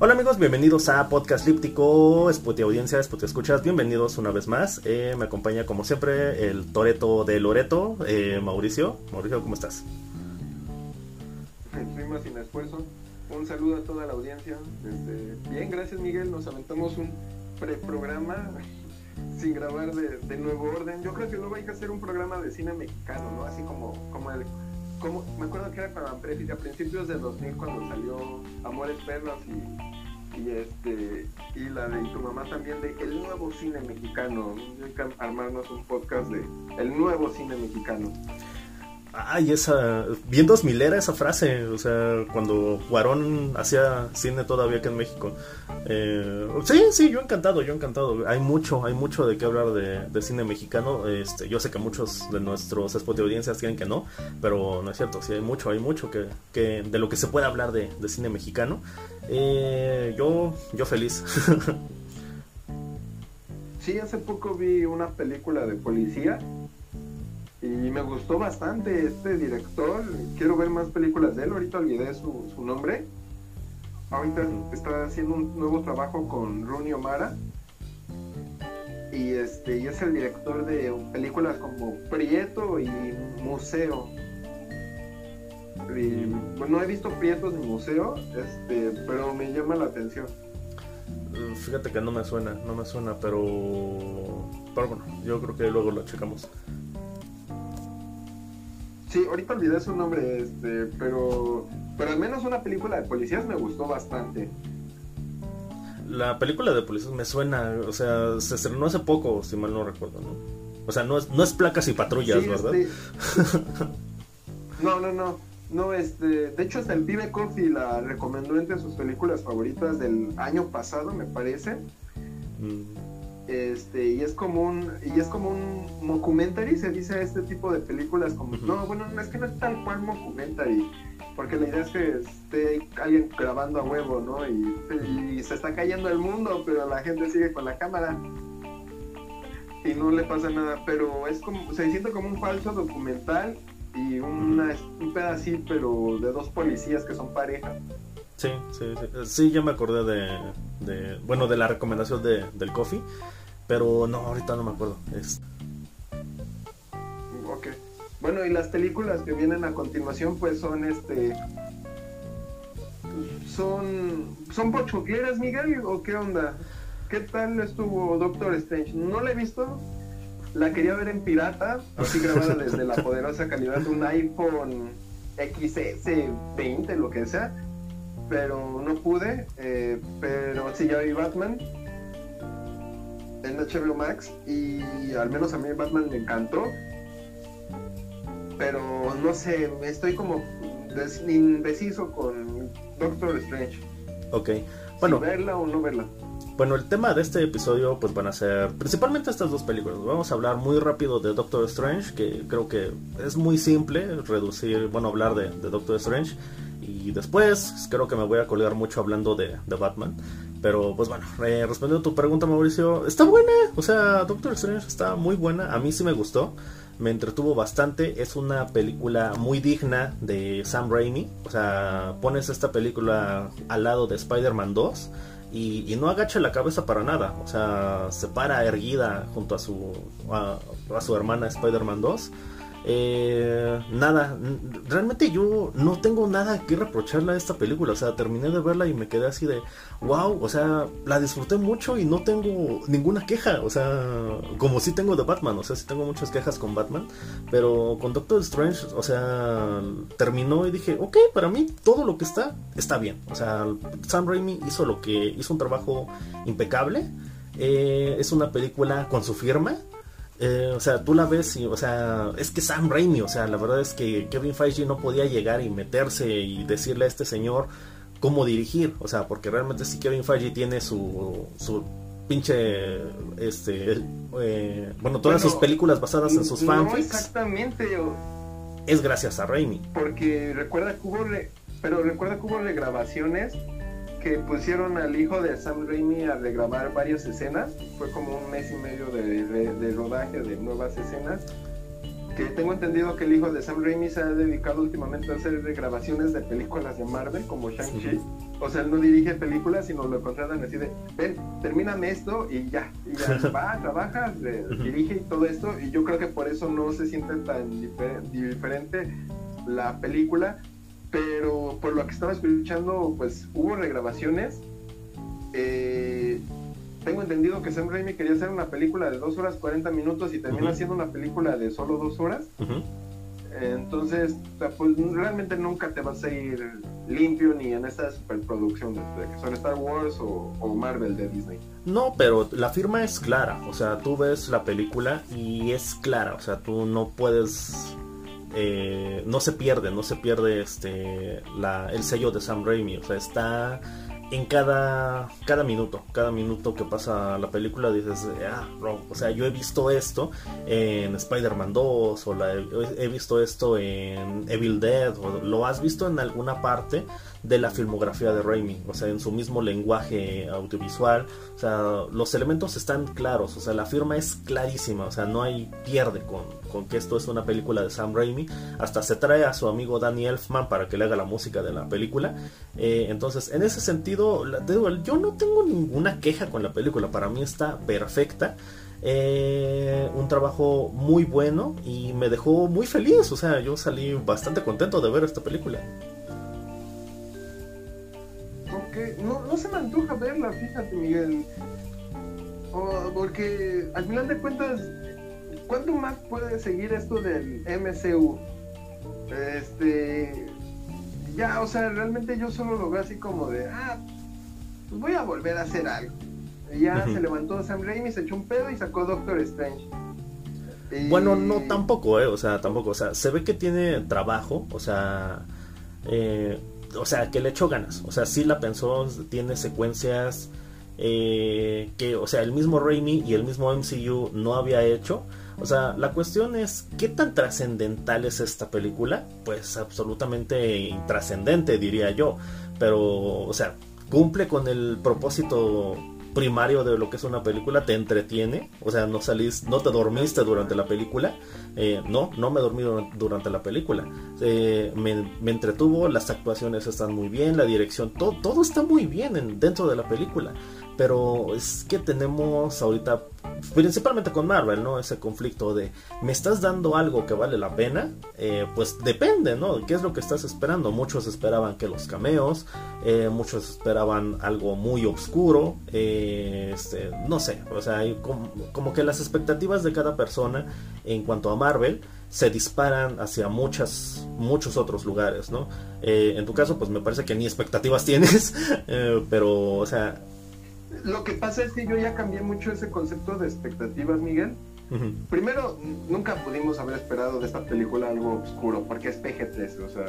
Hola amigos, bienvenidos a Podcast Líptico, Spotify Audiencia, Spotify Escuchas, bienvenidos una vez más. Eh, me acompaña como siempre el Toreto de Loreto, eh, Mauricio. Mauricio, ¿cómo estás? Prima sin esfuerzo. Un saludo a toda la audiencia. Este, bien, gracias Miguel. Nos aventamos un preprograma sin grabar de, nuevo orden. Yo creo que luego hay que hacer un programa de cine mexicano, ¿no? Así como, como el como, me acuerdo que era para a principios de 2000 cuando salió Amores Perros y, y este y la de tu mamá también de el nuevo cine mexicano. Hay que armarnos un podcast de el nuevo cine mexicano. Ay, esa. Bien dos milera esa frase. O sea, cuando Guarón hacía cine todavía aquí en México. Eh, sí, sí, yo encantado, yo encantado. Hay mucho, hay mucho de qué hablar de, cine mexicano. Este, yo sé que muchos de nuestros spots de audiencias quieren que no, pero no es cierto. Sí, hay mucho, hay mucho que, que de lo que se puede hablar de, cine mexicano. Eh, yo, yo feliz. sí, hace poco vi una película de policía y me gustó bastante este director. Quiero ver más películas de él. Ahorita olvidé su, su nombre. Ahorita está haciendo un nuevo trabajo con Rooney O'Mara. Y, este, y es el director de películas como Prieto y Museo. no he visto Prietos ni Museo, este, pero me llama la atención. Fíjate que no me suena, no me suena, pero, pero bueno, yo creo que luego lo checamos. Sí, ahorita olvidé su nombre, este, pero, pero al menos una película de policías me gustó bastante. La película de policías me suena, o sea, se estrenó hace poco, si mal no recuerdo, ¿no? O sea, no es, no es placas y patrullas, ¿verdad? Este, no, no, no. No, este, de hecho hasta el pibe Coffee la recomendó entre sus películas favoritas del año pasado, me parece. Mm. Este, y es como un y es como un mockumentary se dice este tipo de películas como no bueno es que no es tal cual mockumentary porque la idea es que esté alguien grabando a huevo no y, se está cayendo el mundo pero la gente sigue con la cámara y no le pasa nada pero es como se siente como un falso documental y una, un pedacito pero de dos policías que son pareja. Sí, sí, sí, sí, ya me acordé de, de, bueno, de la recomendación de, del coffee, pero no, ahorita no me acuerdo. Es... Ok. Bueno, y las películas que vienen a continuación, pues son este. Son. ¿Son pochocleras, Miguel? ¿O qué onda? ¿Qué tal estuvo Doctor Strange? No la he visto. La quería ver en pirata, así grabada desde la poderosa calidad de un iPhone XS20, lo que sea. Pero no pude. Eh, pero sí, ya vi Batman en HBO Max y al menos a mí Batman me encantó. Pero no sé, estoy como indeciso con Doctor Strange. Ok, bueno. verla o no verla. Bueno, el tema de este episodio pues van a ser principalmente estas dos películas. Vamos a hablar muy rápido de Doctor Strange, que creo que es muy simple reducir, bueno, hablar de, Doctor Strange. Y después creo que me voy a colgar mucho hablando de, de Batman. Pero pues bueno, eh, respondiendo a tu pregunta Mauricio, está buena, o sea, Doctor Strange está muy buena, a mí sí me gustó, me entretuvo bastante, es una película muy digna de Sam Raimi, o sea, pones esta película al lado de Spider-Man 2 y, no agacha la cabeza para nada, o sea, se para erguida junto a su, a, a su hermana Spider-Man 2 eh, nada, realmente yo no tengo nada que reprocharle a esta película. O sea, terminé de verla y me quedé así de wow. O sea, la disfruté mucho y no tengo ninguna queja. O sea, como si tengo de Batman. O sea, sí tengo muchas quejas con Batman. Pero con Doctor Strange, o sea, terminó y dije, ok, para mí todo lo que está está bien. O sea, Sam Raimi hizo lo que hizo un trabajo impecable. Eh, es una película con su firma. Eh, o sea, tú la ves y, o sea, es que Sam Raimi, o sea, la verdad es que Kevin Feige no podía llegar y meterse y decirle a este señor cómo dirigir, o sea, porque realmente si Kevin Feige tiene su, su pinche, este, eh, bueno, todas sus películas basadas en sus no exactamente. Es gracias a Raimi. Porque recuerda que hubo, pero recuerda que hubo regrabaciones que pusieron al hijo de Sam Raimi a regrabar varias escenas. Fue como un mes y medio de, rodaje de nuevas escenas. que tengo entendido que el hijo de Sam Raimi se ha dedicado últimamente a hacer grabaciones de películas de Marvel, como Shang-Chi. O sea, él no dirige películas, sino lo contratan así de, ven, termíname esto y ya. Y ya va, trabaja, dirige y todo esto. Y yo creo que por eso no se siente tan diferente la película. Pero por lo que estaba escuchando, pues hubo regrabaciones. Eh, tengo entendido que Sam Raimi quería hacer una película de 2 horas 40 minutos y termina haciendo una película de solo 2 horas. Entonces, pues realmente nunca te vas a ir limpio ni en esta superproducción de, que son Star Wars o, Marvel de Disney. No, pero la firma es clara. O sea, tú ves la película y es clara. O sea, tú no puedes. Eh, no se pierde, no se pierde este la, el sello de Sam Raimi. O sea, está en cada, cada minuto, cada minuto que pasa la película dices, ah, o sea, yo he visto esto en Spider-Man 2 o he visto esto en Evil Dead o lo has visto en alguna parte de la filmografía de Raimi, o sea, en su mismo lenguaje audiovisual, o sea, los elementos están claros, o sea, la firma es clarísima, o sea, no hay pierde con, con que esto es una película de Sam Raimi, hasta se trae a su amigo Danny Elfman para que le haga la música de la película, eh, entonces, en ese sentido, yo no tengo ninguna queja con la película, para mí está perfecta, eh, un trabajo muy bueno y me dejó muy feliz. O sea, yo salí bastante contento de ver esta película. No, no se me antoja verla, fíjate, Miguel. porque al final de cuentas, ¿cuánto más puede seguir esto del MCU? Este. Ya, o sea, realmente yo solo lo veo así como de, ah, pues voy a volver a hacer algo. Y ya se levantó Sam Raimi, se echó un pedo y sacó Doctor Strange. Bueno, no tampoco, eh, o sea, tampoco, o sea, se ve que tiene trabajo, o sea, eh, o sea, que le echó ganas. O sea, sí la pensó, tiene secuencias eh, que, o sea, el mismo Raimi y el mismo MCU no había hecho. O sea, la cuestión es, ¿qué tan trascendental es esta película? Pues absolutamente intrascendente, diría yo. Pero, o sea, cumple con el propósito primario de lo que es una película, te entretiene, o sea, no salís, no te dormiste durante la película, eh, no, no me dormí durante la película, eh, me, me, entretuvo, las actuaciones están muy bien, la dirección, todo, todo está muy bien dentro de la película, pero es que tenemos ahorita principalmente con Marvel, ¿no? Ese conflicto de, ¿me estás dando algo que vale la pena? Eh, pues depende, ¿no? ¿Qué es lo que estás esperando? Muchos esperaban que los cameos, eh, muchos esperaban algo muy oscuro, eh, este, no sé, o sea, como, que las expectativas de cada persona en cuanto a Marvel se disparan hacia muchas, muchos otros lugares, ¿no? en tu caso, pues me parece que ni expectativas tienes, pero, o sea, lo que pasa es que yo ya cambié mucho ese concepto de expectativas, Miguel. Primero, nunca pudimos haber esperado de esta película algo oscuro, porque es PG-13, o sea,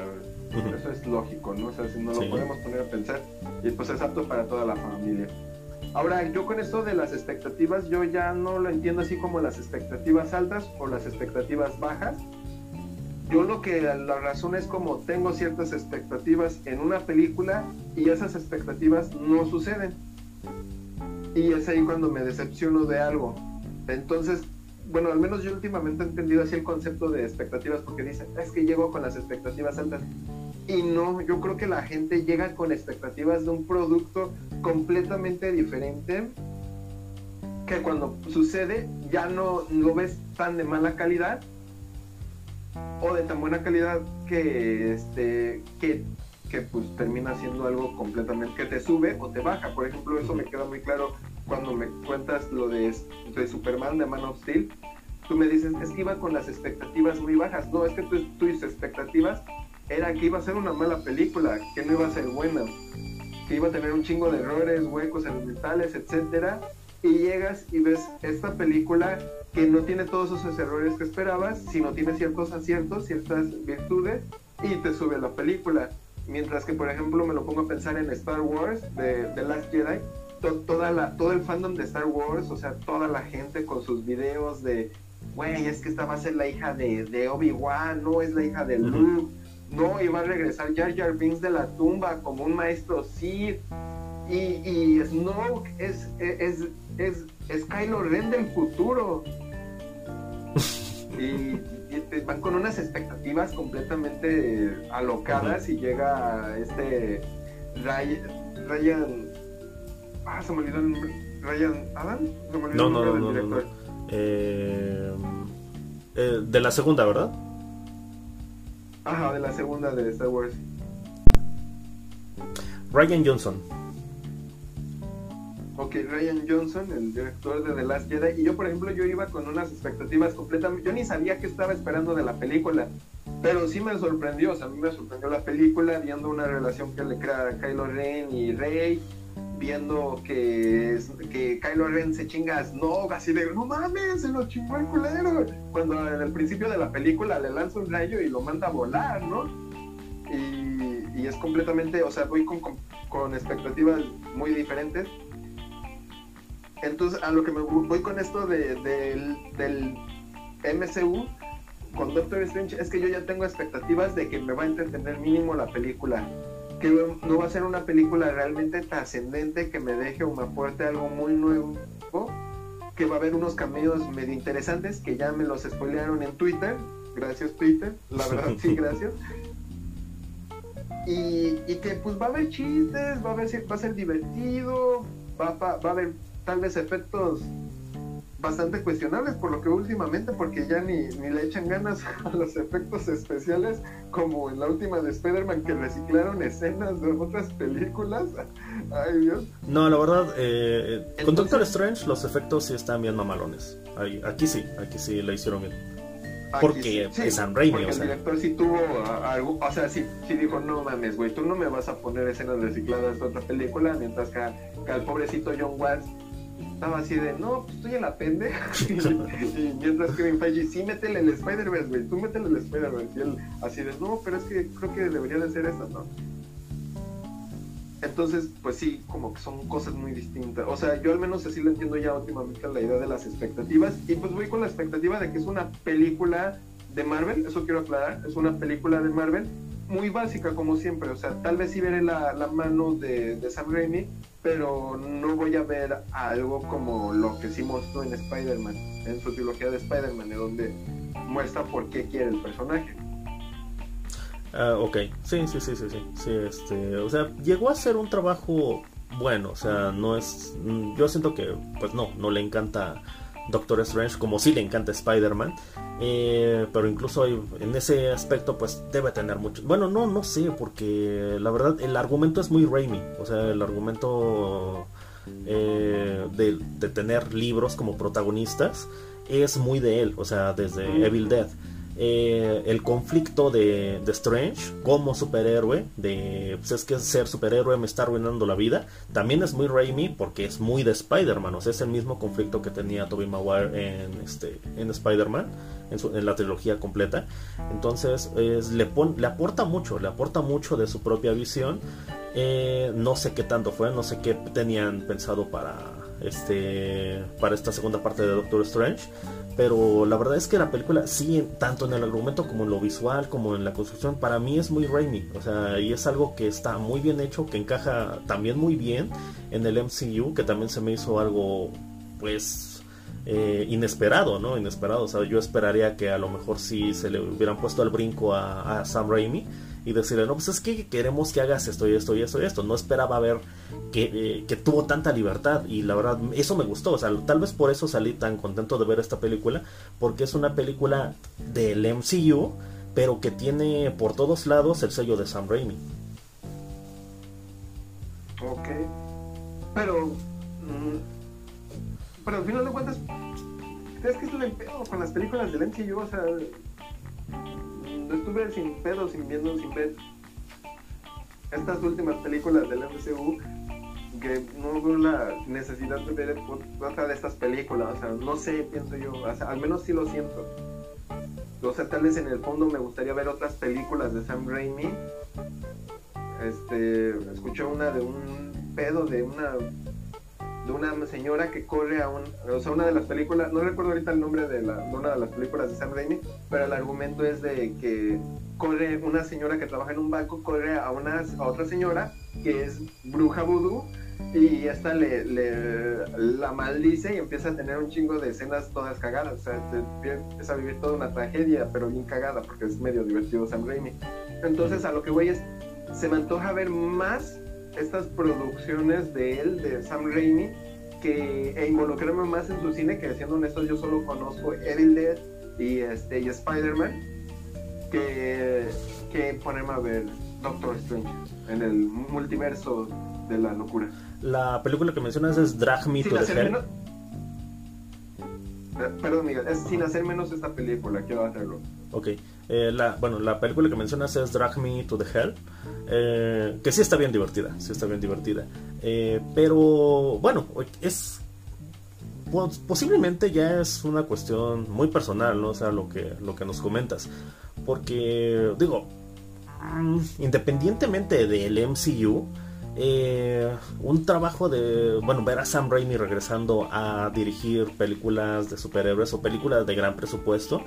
eso es lógico, ¿no? O sea, si no lo podemos poner a pensar, y pues es apto para toda la familia. Ahora, yo con esto de las expectativas, yo ya no lo entiendo así como las expectativas altas o las expectativas bajas. Yo lo que la razón es como tengo ciertas expectativas en una película y esas expectativas no suceden y es ahí cuando me decepciono de algo. Entonces, bueno, al menos yo últimamente he entendido así el concepto de expectativas porque dicen, es que llego con las expectativas altas. Y no, yo creo que la gente llega con expectativas de un producto completamente diferente que cuando sucede ya no lo ves tan de mala calidad o de tan buena calidad que este que que pues termina siendo algo completamente que te sube o te baja. Por ejemplo, eso me queda muy claro cuando me cuentas lo de, de Superman, de Man of Steel. Tú me dices, es que iba con las expectativas muy bajas. No, es que tus expectativas era que iba a ser una mala película, que no iba a ser buena, que iba a tener un chingo de errores, huecos elementales, etcétera. Y llegas y ves esta película que no tiene todos esos errores que esperabas, sino tiene ciertos aciertos, ciertas virtudes, y te sube la película. Mientras que, por ejemplo, me lo pongo a pensar en Star Wars de The Last Jedi, toda la, todo el fandom de Star Wars, o sea, toda la gente con sus videos de, güey, es que esta va a ser la hija de, de Obi-Wan, no es la hija de Luke, no, y va a regresar Jar Jar Binks de la tumba como un maestro Sith, y, y Snoke es, es, es, es Kylo Ren del futuro. y van con unas expectativas completamente alocadas y llega este Ryan, ah, se me olvidó el nombre, Ryan Adam, se me olvidó no, el nombre no, del director. Eh, eh, de la segunda, ¿verdad? Ajá, de la segunda de Star Wars. Ryan Johnson. Ok, Ryan Johnson, el director de The Last Jedi. Y yo, por ejemplo, yo iba con unas expectativas completamente... Yo ni sabía qué estaba esperando de la película. Pero sí me sorprendió, o sea, a mí me sorprendió la película, viendo una relación que le crea Kylo Ren y Rey, viendo que, que Kylo Ren se chinga a Snoke, así de, no mames, se lo chingó el culero. Cuando en el principio de la película le lanza un rayo y lo manda a volar, ¿no? Y, y es completamente, o sea, voy con, con, expectativas muy diferentes. Entonces, a lo que me voy con esto de, del, del MCU, con Doctor Strange es que yo ya tengo expectativas de que me va a entretener mínimo la película. Que no va a ser una película realmente trascendente que me deje o me aporte algo muy nuevo. Que va a haber unos cameos medio interesantes que ya me los spoilearon en Twitter. Gracias, Twitter. La verdad, sí, gracias. Y, que pues va a haber chistes, va a, haber, va a ser divertido, va, va, va a haber tal vez efectos bastante cuestionables por lo que últimamente porque ya ni, ni le echan ganas a los efectos especiales como en la última de Spider-Man que reciclaron escenas de otras películas. Ay Dios. No la verdad eh, con Doctor Strange los efectos sí están bien mamalones. Aquí sí aquí sí la hicieron bien. Porque es Sam Raimi o sea. el director sí tuvo algo o sea sí, sí dijo no mames güey tú no me vas a poner escenas recicladas de otra película mientras que, que al pobrecito John Watts estaba así de, no, pues estoy en la pendeja. y, mientras Kevin Feige, sí, métele el Spider-Verse, güey, tú métele el Spider-Verse. Y él así de, no, pero es que creo que debería de ser eso, ¿no? Entonces, pues sí, como que son cosas muy distintas. O sea, yo al menos así lo entiendo ya últimamente la idea de las expectativas. Y pues voy con la expectativa de que es una película de Marvel, eso quiero aclarar, es una película de Marvel muy básica como siempre, o sea, tal vez sí veré la, la mano de, de, Sam Raimi, pero no voy a ver algo como lo que sí mostró en Spider-Man, en su trilogía de Spider-Man, donde muestra por qué quiere el personaje. Ah, ok, sí, sí, sí, sí, sí, este, o sea, llegó a ser un trabajo bueno, o sea, no es, yo siento que, pues no, no le encanta Doctor Strange, como si le encanta Spider-Man. Eh, pero incluso en ese aspecto, pues debe tener mucho. Bueno, no, no sé, porque la verdad el argumento es muy Raimi. O sea, el argumento eh, de, tener libros como protagonistas es muy de él. O sea, desde Evil Dead. Eh, el conflicto de, Strange como superhéroe, de pues es que ser superhéroe me está arruinando la vida, también es muy Raimi porque es muy de Spider-Man, o sea, es el mismo conflicto que tenía Tobey Maguire en, este, en Spider-Man, en, la trilogía completa. Entonces, le, le aporta mucho, le aporta mucho de su propia visión. Eh, no sé qué tanto fue, no sé qué tenían pensado para este para esta segunda parte de Doctor Strange pero la verdad es que la película sí tanto en el argumento como en lo visual como en la construcción para mí es muy Raimi o sea y es algo que está muy bien hecho que encaja también muy bien en el MCU que también se me hizo algo pues eh, inesperado no inesperado o sea yo esperaría que a lo mejor si se le hubieran puesto al brinco a, a Sam Raimi y decirle, no, pues es que queremos que hagas esto y esto y esto y esto. No esperaba ver que, eh, que, tuvo tanta libertad y la verdad, eso me gustó. O sea, tal vez por eso salí tan contento de ver esta película, porque es una película del MCU, pero que tiene por todos lados el sello de Sam Raimi. Ok. Pero. Mm, pero al final de cuentas, ¿crees que es el pedo con las películas del MCU? O sea estuve sin pedo, sin viendo, sin ver estas últimas películas del MCU que no veo la necesidad de ver otra de estas películas, o sea, no sé, pienso yo, al menos sí lo siento. O sea, tal vez en el fondo me gustaría ver otras películas de Sam Raimi. Este, escuché una de un pedo de una de una señora que corre a un, o sea, una de las películas, no recuerdo ahorita el nombre de, la, una de las películas de Sam Raimi, pero el argumento es de que corre una señora que trabaja en un banco, corre a, una, a otra señora que es bruja vudú y esta le, la maldice y empieza a tener un chingo de escenas todas cagadas. O sea, empieza a vivir toda una tragedia, pero bien cagada, porque es medio divertido Sam Raimi. Entonces, a lo que voy es, se me antoja ver más estas producciones de él, de Sam Raimi, que e involucrarme más en su cine, que siendo honestos, yo solo conozco Evil Dead y, este, y Spider-Man, que, que ponerme a ver Doctor Strange en el multiverso de la locura. La película que mencionas es Drag Me to the Hell. Eh, perdón, Miguel, es sin hacer menos esta película, quiero hacerlo. Ok, eh, la, bueno, la película que mencionas es Drag Me to the Hell, eh, que sí está bien divertida, sí está bien divertida. pero bueno, es pues, posiblemente ya es una cuestión muy personal, ¿no? O sea, lo que, lo que nos comentas. Porque, digo, independientemente del MCU, eh, un trabajo de, bueno, ver a Sam Raimi regresando a dirigir películas de superhéroes o películas de gran presupuesto,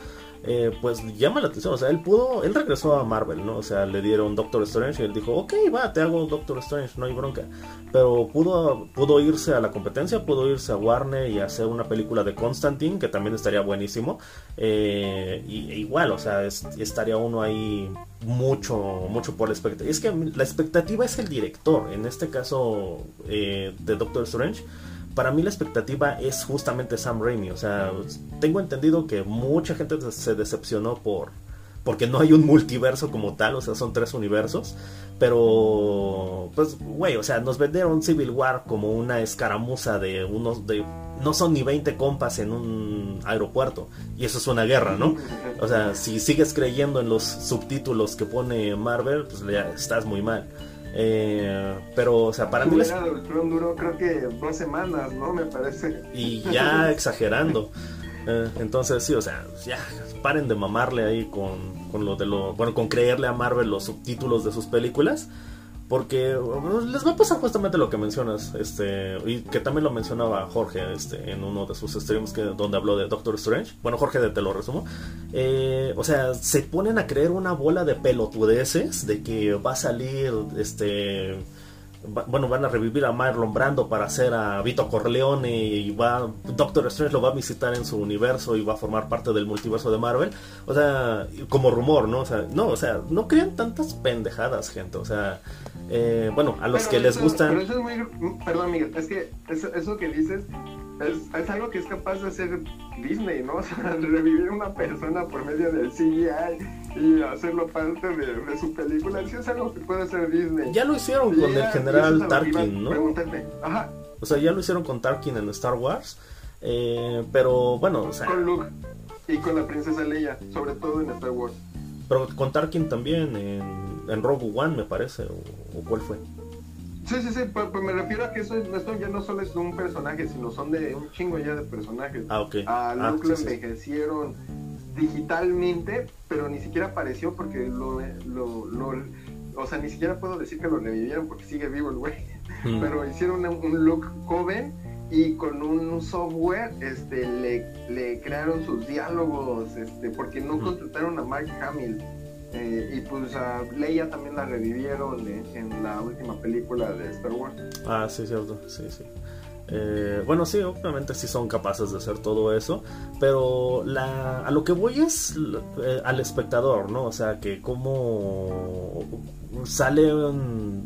eh, pues llama la atención. O sea, él pudo, él regresó a Marvel, ¿no? O sea, le dieron Doctor Strange y él dijo, ok, va, te hago Doctor Strange, no hay bronca. Pero pudo, pudo irse a la competencia, pudo irse a Warner y hacer una película de Constantine, que también estaría buenísimo. Eh, y, e igual, o sea, estaría uno ahí mucho, mucho por la expectativa. Es que la expectativa es el director, en este caso eh, de Doctor Strange para mí la expectativa es justamente Sam Raimi. O sea, tengo entendido que mucha gente se decepcionó por porque no hay un multiverso como tal, o sea, son tres universos. Pero, pues, güey, o sea, nos vendieron Civil War como una escaramuza de unos de no son ni 20 compas en un aeropuerto. Y eso es una guerra, ¿no? O sea, si sigues creyendo en los subtítulos que pone Marvel, pues ya estás muy mal. Eh, pero, o sea, para mí... duró creo que dos semanas, ¿no? Me parece. Y ya exagerando. Eh, entonces, sí, o sea, ya paren de mamarle ahí con, con lo de lo... Bueno, con creerle a Marvel los subtítulos de sus películas. Porque les va a pasar justamente lo que mencionas, este, y que también lo mencionaba Jorge este, en uno de sus streams que, donde habló de Doctor Strange. Bueno, Jorge, te lo resumo. Eh, o sea, se ponen a creer una bola de pelotudeces de que va a salir este bueno, van a revivir a Marlon Brando para hacer a Vito Corleone y va Doctor Strange lo va a visitar en su universo y va a formar parte del multiverso de Marvel. O sea, como rumor, ¿no? O sea, no, o sea, no crean tantas pendejadas, gente. O sea, eh, bueno, a los que les gustan... Pero eso es muy... Perdón, Miguel, es que eso, eso que dices es, algo que es capaz de hacer Disney, ¿no? O sea, revivir una persona por medio del CGI y hacerlo parte de, su película. Sí es algo que puede hacer Disney. Ya lo hicieron con el general Tarkin, ¿no? Ajá. O sea, ya lo hicieron con Tarkin en Star Wars. Eh, pero bueno, o sea... Con Luke y con la princesa Leia, sobre todo en Star Wars. Pero con Tarkin también, en, en Rogue One me parece, o, o cuál fue. Sí, sí, sí, pues, pues, me refiero a que eso, esto ya no solo es de un personaje, sino son de un chingo ya de personajes. Ah, ok. A ah, Luke lo envejecieron digitalmente, pero ni siquiera apareció porque lo, lo, o sea, ni siquiera puedo decir que lo revivieron porque sigue vivo el güey. Mm. Pero hicieron un, look joven y con un software este le, le crearon sus diálogos este porque no mm. contrataron a Mark Hamill eh, y pues a Leia también la revivieron en la última película de Star Wars. Ah, sí, cierto, sí, sí. Eh, bueno, sí, obviamente sí son capaces de hacer todo eso, pero la, a lo que voy es eh, al espectador, ¿no? O sea, que como sale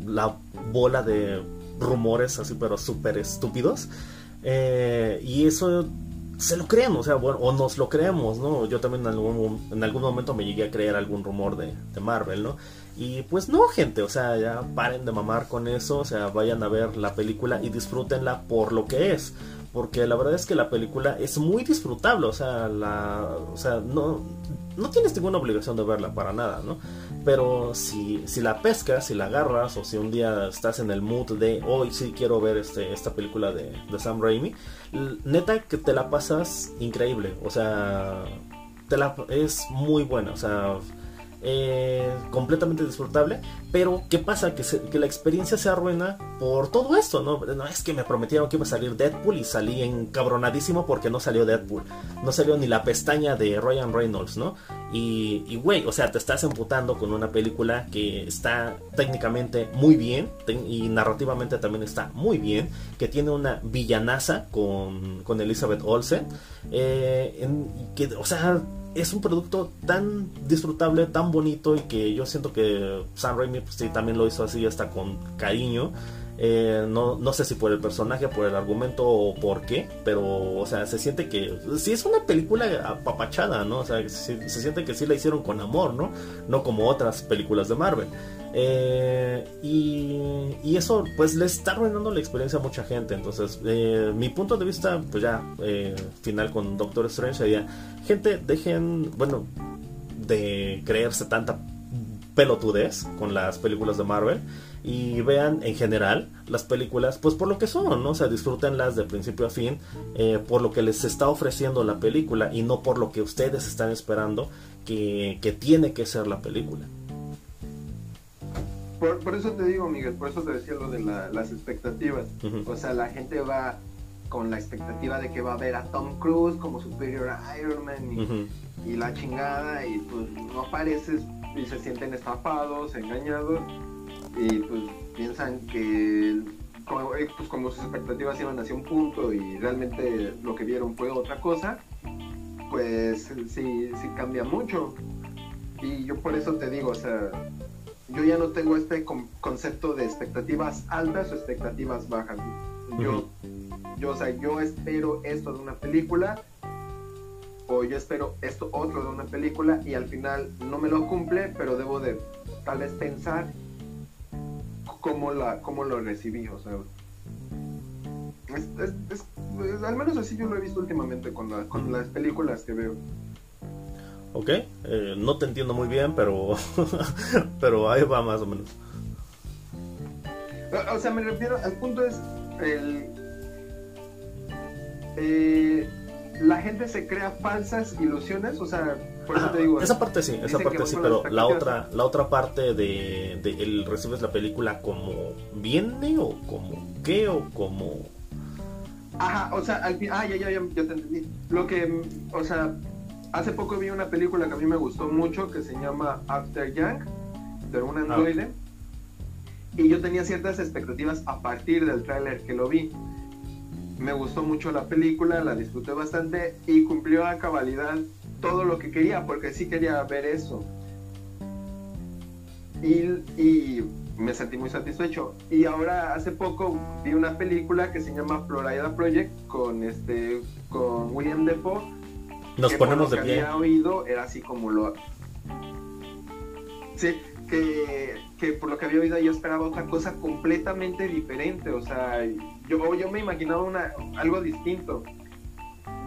la bola de rumores así, pero súper estúpidos, y eso se lo creemos, o sea, bueno, o nos lo creemos, ¿no? Yo también en algún, en algún momento me llegué a creer algún rumor de, de, Marvel, ¿no? Y pues no, gente, o sea, ya paren de mamar con eso, o sea, vayan a ver la película y disfrútenla por lo que es. Porque la verdad es que la película es muy disfrutable, o sea, la, o sea, no, no tienes ninguna obligación de verla para nada, ¿no? Pero si, si la pescas, si la agarras, o si un día estás en el mood de hoy sí quiero ver este, esta película de, de Sam Raimi, neta que te la pasas increíble. O sea, te la, es muy buena. O sea, eh, completamente disfrutable, pero ¿qué pasa? Que, que la experiencia se arruina por todo esto, ¿no? No es que me prometieron que iba a salir Deadpool y salí encabronadísimo porque no salió Deadpool, no salió ni la pestaña de Ryan Reynolds, ¿no? Y, güey, o sea, te estás emputando con una película que está técnicamente muy bien y narrativamente también está muy bien, que tiene una villanaza con, con Elizabeth Olsen, eh, que, o sea, es un producto tan disfrutable, tan bonito y que yo siento que Sam Raimi pues, también lo hizo así hasta con cariño. Eh, no, no sé si por el personaje, por el argumento o por qué, pero, o sea, se siente que sí es una película apapachada, ¿no? O sea, se, siente que sí la hicieron con amor, ¿no? No como otras películas de Marvel. Eh, y, eso, pues, le está arruinando la experiencia a mucha gente. Entonces, eh, mi punto de vista, pues ya, final con Doctor Strange sería, gente, dejen, bueno, de creerse tanta pelotudez con las películas de Marvel y vean en general las películas pues por lo que son, ¿no? O sea, disfrútenlas de principio a fin eh, por lo que les está ofreciendo la película y no por lo que ustedes están esperando que, tiene que ser la película. Por, eso te digo, Miguel, por eso te decía lo de las expectativas. O sea, la gente va con la expectativa de que va a ver a Tom Cruise como superior a Iron Man y, y la chingada y pues no apareces y se sienten estafados, engañados y pues piensan que como, eh, pues como sus expectativas iban hacia un punto y realmente lo que vieron fue otra cosa, pues sí, sí cambia mucho. Y yo por eso te digo, o sea, yo ya no tengo este concepto de expectativas altas o expectativas bajas. Yo, yo, o sea, yo espero esto de una película o yo espero esto otro de una película y al final no me lo cumple, pero debo de tal vez pensar cómo, la, cómo lo recibí, o sea. al menos así yo lo he visto últimamente con, con las películas que veo. Ok, eh, no te entiendo muy bien, pero, pero ahí va más o menos. O sea, me refiero, al punto es el... Eh, la gente se crea falsas ilusiones, o sea, por eso te digo. Esa parte sí, esa parte sí, pero la otra, la otra parte de, de el recibes la película como viene o como qué o como. Ajá, o sea, al fin, ah, ya, ya, ya, ya te entendí. Lo que, o sea, hace poco vi una película que a mí me gustó mucho que se llama After Young, de un ah. androide. Y yo tenía ciertas expectativas a partir del tráiler que lo vi me gustó mucho la película, la disfruté bastante y cumplió a cabalidad todo lo que quería, porque sí quería ver eso. Y, me sentí muy satisfecho. Y ahora hace poco vi una película que se llama Florida Project con este con William Defoe. Nos ponemos de pie. Que había oído era así como lo Sí, que, que, por lo que había oído yo esperaba otra cosa completamente diferente, o sea, yo, yo me imaginaba una, algo distinto.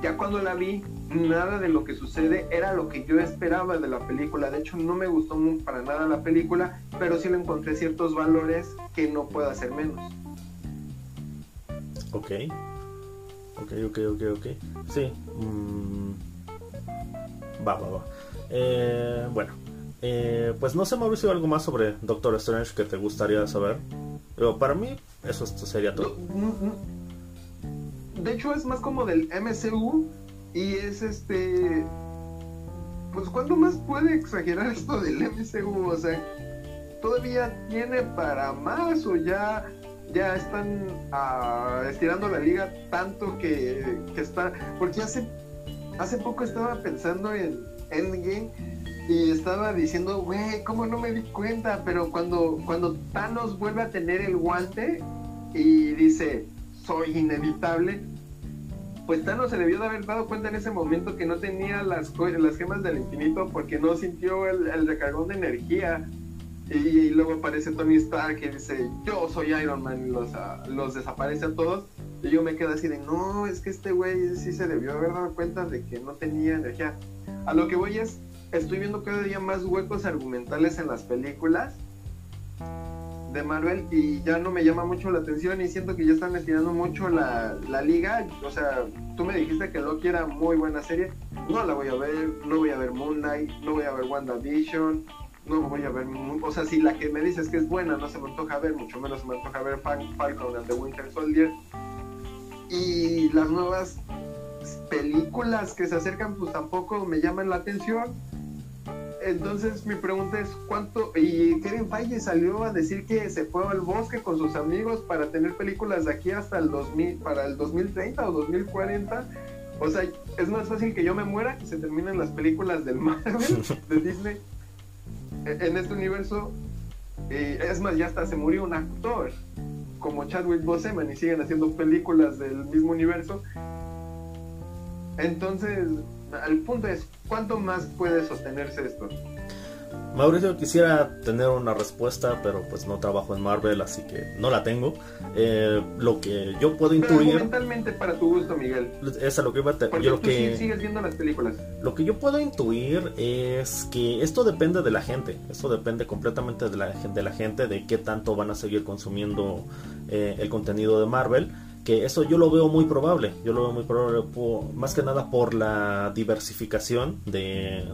Ya cuando la vi, nada de lo que sucede era lo que yo esperaba de la película. De hecho, no me gustó para nada la película, pero sí le encontré ciertos valores que no puedo hacer menos. Ok. Ok, ok, ok, ok. Sí. Mm. Va, va, va. Eh, bueno, eh, pues no sé, Mauricio, algo más sobre Doctor Strange que te gustaría saber. Pero para mí, eso sería todo. De hecho, es más como del MCU y es este. Pues, ¿cuándo más puede exagerar esto del MCU? O sea, ¿todavía tiene para más o ya, ya están ah, estirando la liga tanto que, que está. Porque hace, hace poco estaba pensando en Endgame y estaba diciendo, güey, ¿cómo no me di cuenta? Pero cuando, cuando Thanos vuelve a tener el guante y dice, soy inevitable, pues Thanos se debió de haber dado cuenta en ese momento que no tenía las, las gemas del infinito porque no sintió el, el recargón de energía. Y, luego aparece Tony Stark y dice, yo soy Iron Man y los, ah, los desaparece a todos. Y yo me quedo así de, no, es que este güey sí se debió haber dado cuenta de que no tenía energía. A lo que voy es, estoy viendo cada día más huecos argumentales en las películas de Marvel y ya no me llama mucho la atención y siento que ya están estirando mucho la, liga. O sea, tú me dijiste que Loki era muy buena serie. No la voy a ver, no voy a ver Moon Knight, no voy a ver WandaVision. no voy a ver, o sea, si la que me dices que es buena no se me antoja ver, mucho menos se me antoja ver Falcon and the Winter Soldier. Y las nuevas películas que se acercan pues tampoco me llaman la atención. Entonces mi pregunta es cuánto y Kevin Feige salió a decir que se fue al bosque con sus amigos para tener películas de aquí hasta el 2000 para el 2030 o 2040. O sea, es más fácil que yo me muera que se terminen las películas del Marvel de Disney en este universo. es más, ya hasta se murió un actor como Chadwick Boseman y siguen haciendo películas del mismo universo. Entonces, el punto es, ¿cuánto más puede sostenerse esto? Mauricio, quisiera tener una respuesta, pero pues no trabajo en Marvel, así que no la tengo. Eh, lo que yo puedo intuir. Pero para tu gusto, Miguel. Es a lo que iba a yo lo que, sigues viendo las películas. Lo que yo puedo intuir es que esto depende de la gente. Esto depende completamente de la, de la gente, de qué tanto van a seguir consumiendo eh, el contenido de Marvel que eso yo lo veo muy probable, yo lo veo muy probable más que nada por la diversificación de,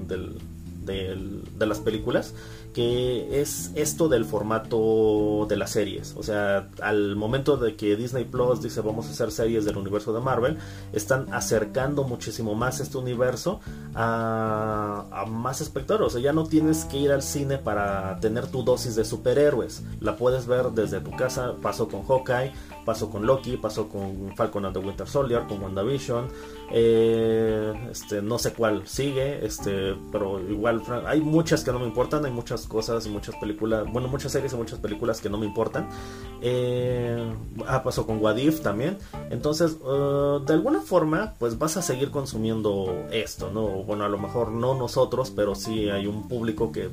de las películas, que es esto del formato de las series. O sea, al momento de que Disney Plus dice vamos a hacer series del universo de Marvel, están acercando muchísimo más este universo a, más espectadores. O sea, ya no tienes que ir al cine para tener tu dosis de superhéroes. La puedes ver desde tu casa. Pasó con Hawkeye, pasó con Loki, pasó con Falcon and the Winter Soldier, con WandaVision. Eh, este, no sé cuál sigue, este, pero igual hay muchas que no me importan, hay muchas cosas y muchas películas, bueno, muchas series y muchas películas que no me importan. Eh, ah, pasó con Wadif también. Entonces, uh, de alguna forma, pues vas a seguir consumiendo esto, ¿no? Bueno, a lo mejor no nosotros, pero sí hay un público que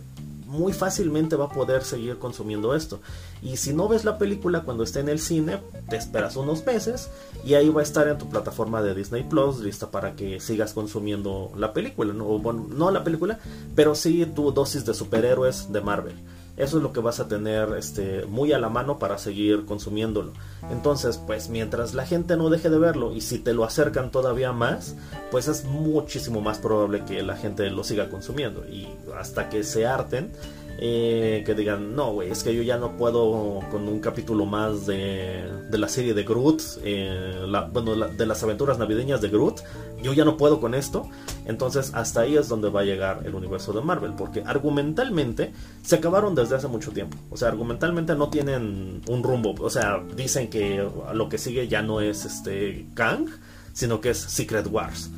muy fácilmente va a poder seguir consumiendo esto. Y si no ves la película cuando esté en el cine, te esperas unos meses y ahí va a estar en tu plataforma de Disney Plus lista para que sigas consumiendo la película, ¿no? bueno, no la película, pero sí tu dosis de superhéroes de Marvel. Eso es lo que vas a tener este, muy a la mano para seguir consumiéndolo. Entonces, pues mientras la gente no deje de verlo y si te lo acercan todavía más, pues es muchísimo más probable que la gente lo siga consumiendo. Y hasta que se harten, eh, que digan, no, güey, es que yo ya no puedo con un capítulo más de, de la serie de Groot, eh, bueno, de las aventuras navideñas de Groot, yo ya no puedo con esto. Entonces hasta ahí es donde va a llegar el universo de Marvel, porque argumentalmente se acabaron desde hace mucho tiempo. O sea, argumentalmente no tienen un rumbo. O sea, dicen que lo que sigue ya no es este Kang, sino que es Secret Wars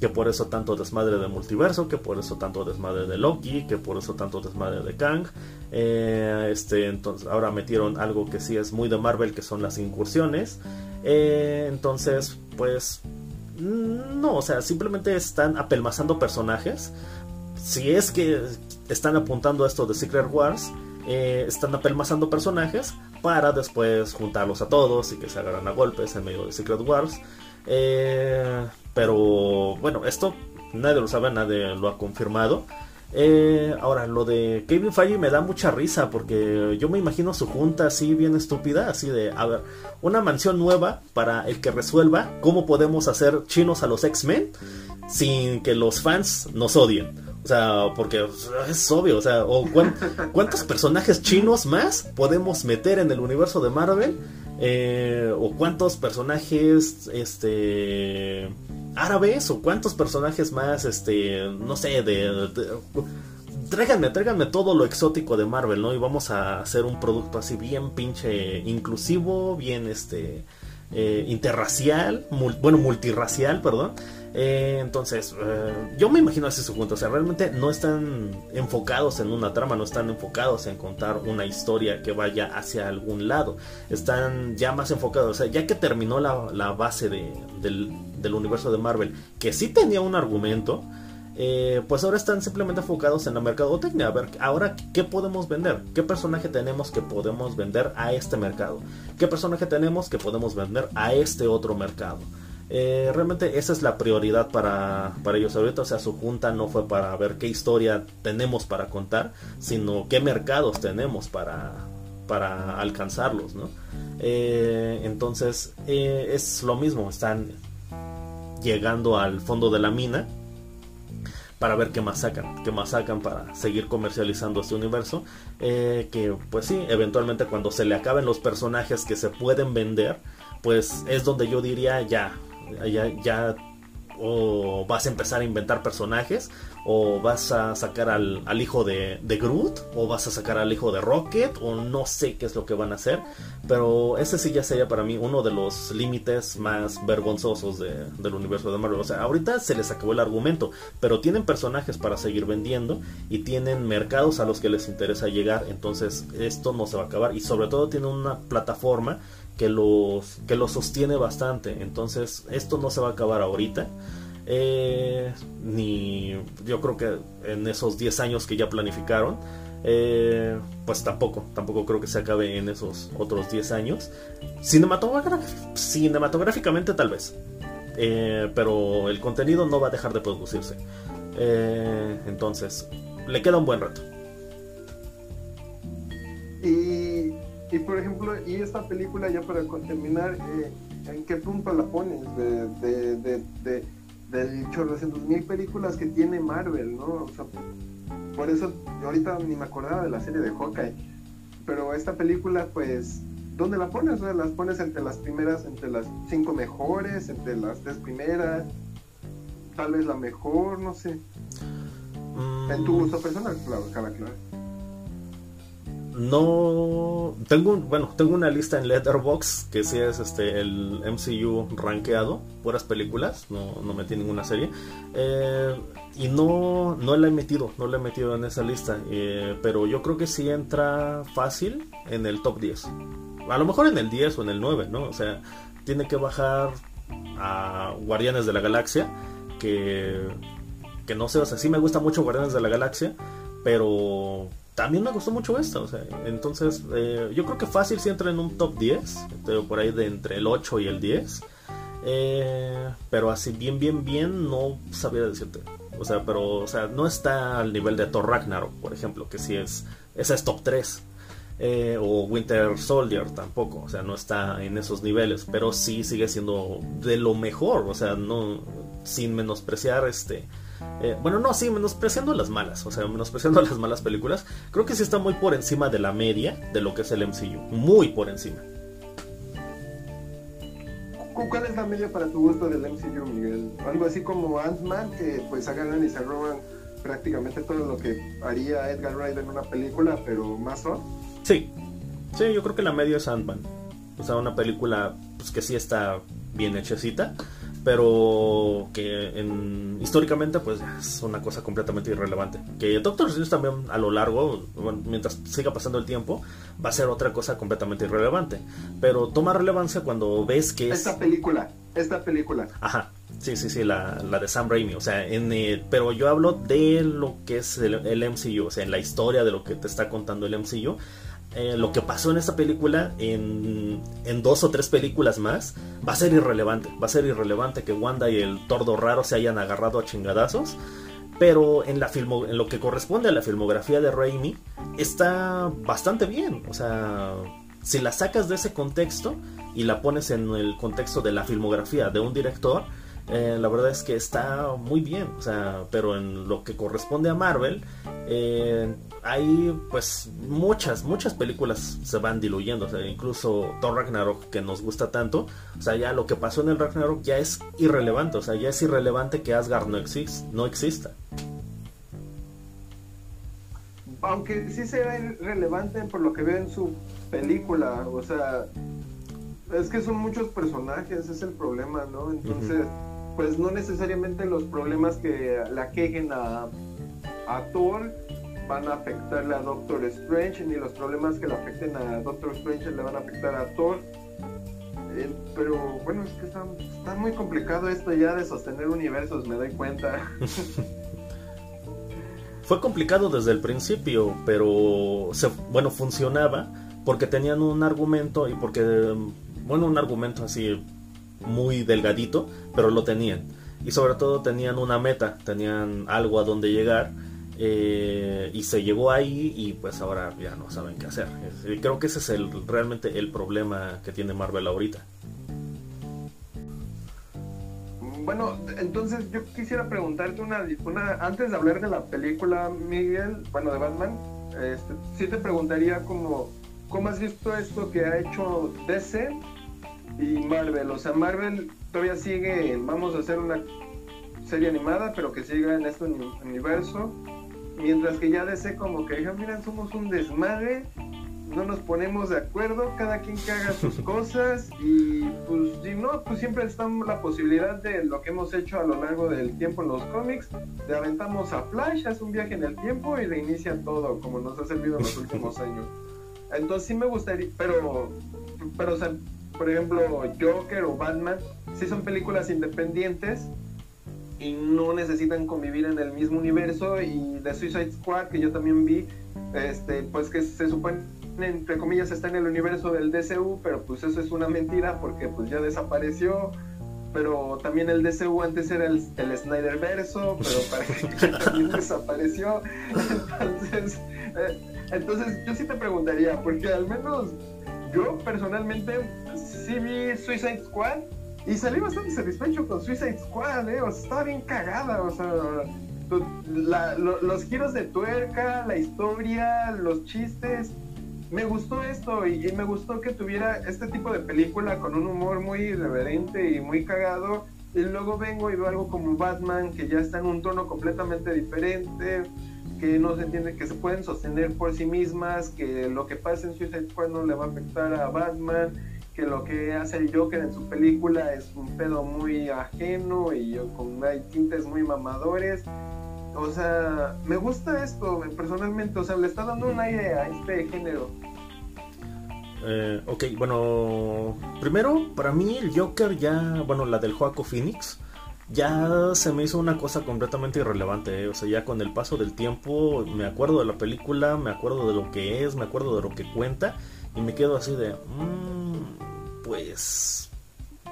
que por eso tanto desmadre de multiverso, que por eso tanto desmadre de Loki, que por eso tanto desmadre de Kang. Eh, este, entonces, ahora metieron algo que sí es muy de Marvel, que son las incursiones. Eh, entonces, pues, no, o sea, simplemente están apelmazando personajes. Si es que están apuntando a esto de Secret Wars, eh, están apelmazando personajes para después juntarlos a todos y que se agarran a golpes en medio de Secret Wars. Eh, pero bueno, esto nadie lo sabe, nadie lo ha confirmado. Eh, ahora, lo de Kevin Feige me da mucha risa porque yo me imagino su junta así bien estúpida, así de, a ver, una mansión nueva para el que resuelva cómo podemos hacer chinos a los X-Men sin que los fans nos odien. O sea, porque es obvio, o sea, ¿cuántos personajes chinos más podemos meter en el universo de Marvel? Eh, o cuántos personajes, este árabes o cuántos personajes más, este, no sé, de, tráiganme, tráiganme todo lo exótico de Marvel, ¿no? Y vamos a hacer un producto así bien pinche inclusivo, bien, este, eh, interracial, bueno, multirracial, perdón. Eh, entonces, eh, yo me imagino así su junto. O sea, realmente no están enfocados en una trama, no están enfocados en contar una historia que vaya hacia algún lado. Están ya más enfocados. O sea, ya que terminó la, base del, universo de Marvel, que sí tenía un argumento. Eh, pues ahora están simplemente enfocados en la mercadotecnia. A ver, ahora, ¿qué podemos vender? ¿Qué personaje tenemos que podemos vender a este mercado? ¿Qué personaje tenemos que podemos vender a este otro mercado? Eh, realmente esa es la prioridad para, para, ellos ahorita. O sea, su junta no fue para ver qué historia tenemos para contar, sino qué mercados tenemos para, para alcanzarlos, ¿no? Eh, entonces, eh, es lo mismo, están llegando al fondo de la mina para ver qué más sacan, qué más sacan para seguir comercializando este universo. Que pues sí, eventualmente cuando se le acaben los personajes que se pueden vender, pues es donde yo diría ya, ya, ya o vas a empezar a inventar personajes, o vas a sacar al, hijo de, de, Groot, o vas a sacar al hijo de Rocket, o no sé qué es lo que van a hacer, pero ese sí ya sería para mí uno de los límites más vergonzosos del universo de Marvel. O sea, ahorita se les acabó el argumento, pero tienen personajes para seguir vendiendo y tienen mercados a los que les interesa llegar, entonces esto no se va a acabar y sobre todo tienen una plataforma que los, que los sostiene bastante. Entonces, esto no se va a acabar ahorita. Eh, ni yo creo que en esos 10 años que ya planificaron, eh, pues tampoco, tampoco creo que se acabe en esos otros 10 años. cinematográficamente tal vez, eh, pero el contenido no va a dejar de producirse. entonces, le queda un buen rato. Y y por ejemplo, y esta película, ya para terminar, eh, ¿en qué punto la pones de, de, de, de del chorrocientos mil películas que tiene Marvel, ¿no? O sea, por eso ahorita ni me acordaba de la serie de Hawkeye. Pero esta película, pues, ¿dónde la pones? O sea, las pones entre las primeras, entre las cinco mejores, entre las tres primeras, tal vez la mejor, no sé. En tu gusto personal, claro, claro, claro no tengo bueno tengo una lista en Letterbox que sí es este el MCU rankeado puras películas no, no metí ninguna serie. Eh, y no no la he metido no la he metido en esa lista eh, pero yo creo que sí entra fácil en el top 10 a lo mejor en el 10 o en el 9 no o sea tiene que bajar a Guardianes de la Galaxia que que no sé o sea sí me gusta mucho Guardianes de la Galaxia pero también me gustó mucho esta, o sea, entonces eh, yo creo que fácil si entra en un top 10, por ahí de entre el 8 y el 10, eh, pero así bien, bien, bien no sabía decirte, o sea, pero, o sea, no está al nivel de Thor Ragnarok, por ejemplo, que sí es, esa es top 3. Eh, o Winter Soldier tampoco, o sea, no está en esos niveles, pero sí sigue siendo de lo mejor, o sea, no sin menospreciar este eh, bueno, no, sí, menospreciando las malas, o sea, menospreciando las malas películas, creo que sí está muy por encima de la media de lo que es el MCU, muy por encima. ¿Cuál es la media para tu gusto del MCU, Miguel? Algo así como Ant-Man, que pues agarran y se roban prácticamente todo lo que haría Edgar Wright en una película, pero más son. Sí, sí, yo creo que la media es Ant-Man. O sea, una película pues, que sí está bien hechecita pero que en, históricamente pues es una cosa completamente irrelevante. Que Doctor Strange también a lo largo, mientras siga pasando el tiempo, va a ser otra cosa completamente irrelevante. Pero toma relevancia cuando ves que es... Esta película, esta película. Aja, sí, sí, sí, la, la de Sam Raimi. O sea, en, pero yo hablo de lo que es el, el MCU, o sea, en la historia de lo que te está contando el MCU eh, lo que pasó en esta película, en, dos o tres películas más, va a ser irrelevante. Va a ser irrelevante que Wanda y el tordo raro se hayan agarrado a chingadazos. Pero en, la en lo que corresponde a la filmografía de Raimi, está bastante bien. O sea, si la sacas de ese contexto y la pones en el contexto de la filmografía de un director, eh, la verdad es que está muy bien, o sea, pero en lo que corresponde a Marvel, eh, hay pues muchas, muchas películas se van diluyendo, o sea, incluso Thor Ragnarok que nos gusta tanto, o sea, ya lo que pasó en el Ragnarok ya es irrelevante, o sea, ya es irrelevante que Asgard no, no exista. Aunque sí sea irrelevante por lo que veo en su película, o sea, es que son muchos personajes, es el problema, ¿no? Entonces pues no necesariamente los problemas que la quejen a, a Thor van a afectarle a Doctor Strange, ni los problemas que le afecten a Doctor Strange le van a afectar a Thor. Eh, pero bueno, es que está, muy complicado esto ya de sostener universos, me doy cuenta. Fue complicado desde el principio, pero bueno, funcionaba porque tenían un argumento y porque, bueno, un argumento así muy delgadito, pero lo tenían. Y sobre todo tenían una meta, tenían algo a donde llegar. Eh, y se llegó ahí y pues ahora ya no saben qué hacer. Creo que ese es el, realmente el problema que tiene Marvel ahorita. bueno, entonces yo quisiera preguntarte una, antes de hablar de la película, Miguel, bueno, de Batman, este, sí te preguntaría como, ¿cómo has visto esto que ha hecho DC y Marvel? O sea, Marvel todavía sigue, vamos a hacer una serie animada, pero que siga en este universo, mientras que ya DC como que digan, miren, somos un desmadre, no nos ponemos de acuerdo, cada quien que haga sus cosas y pues si no, pues siempre está la posibilidad de lo que hemos hecho a lo largo del tiempo en los cómics, de aventamos a Flash, hace un viaje en el tiempo y reinicia todo, como nos ha servido en los últimos años. Entonces sí me gustaría, pero, pero o sea, por ejemplo, Joker o Batman, sí son películas independientes y no necesitan convivir en el mismo universo y The Suicide Squad que yo también vi este pues que se supone entre comillas está en el universo del DCU pero pues eso es una mentira porque pues ya desapareció pero también el DCU antes era el, el Snyder verso pero parece que también desapareció. Entonces eh, entonces yo sí te preguntaría porque al menos yo personalmente sí vi Suicide Squad y salí bastante satisfecho con Suicide Squad, ¿eh? O sea, estaba bien cagada, o sea, los giros de tuerca, la historia, los chistes. Me gustó esto y, me gustó que tuviera este tipo de película con un humor muy irreverente y muy cagado. Y luego vengo y veo algo como Batman que ya está en un tono completamente diferente, que no se entiende, que se pueden sostener por sí mismas, que lo que pasa en Suicide Squad no le va a afectar a Batman que lo que hace el Joker en su película es un pedo muy ajeno y con hay tintes muy mamadores. O sea, me gusta esto personalmente, o sea, le está dando un aire a este género. Eh, ok, bueno, primero, para mí el Joker ya, bueno, la del Joaco Phoenix, ya se me hizo una cosa completamente irrelevante. Eh. O sea, ya con el paso del tiempo me acuerdo de la película, me acuerdo de lo que es, me acuerdo de lo que cuenta y me quedo así de... Mmm, pues...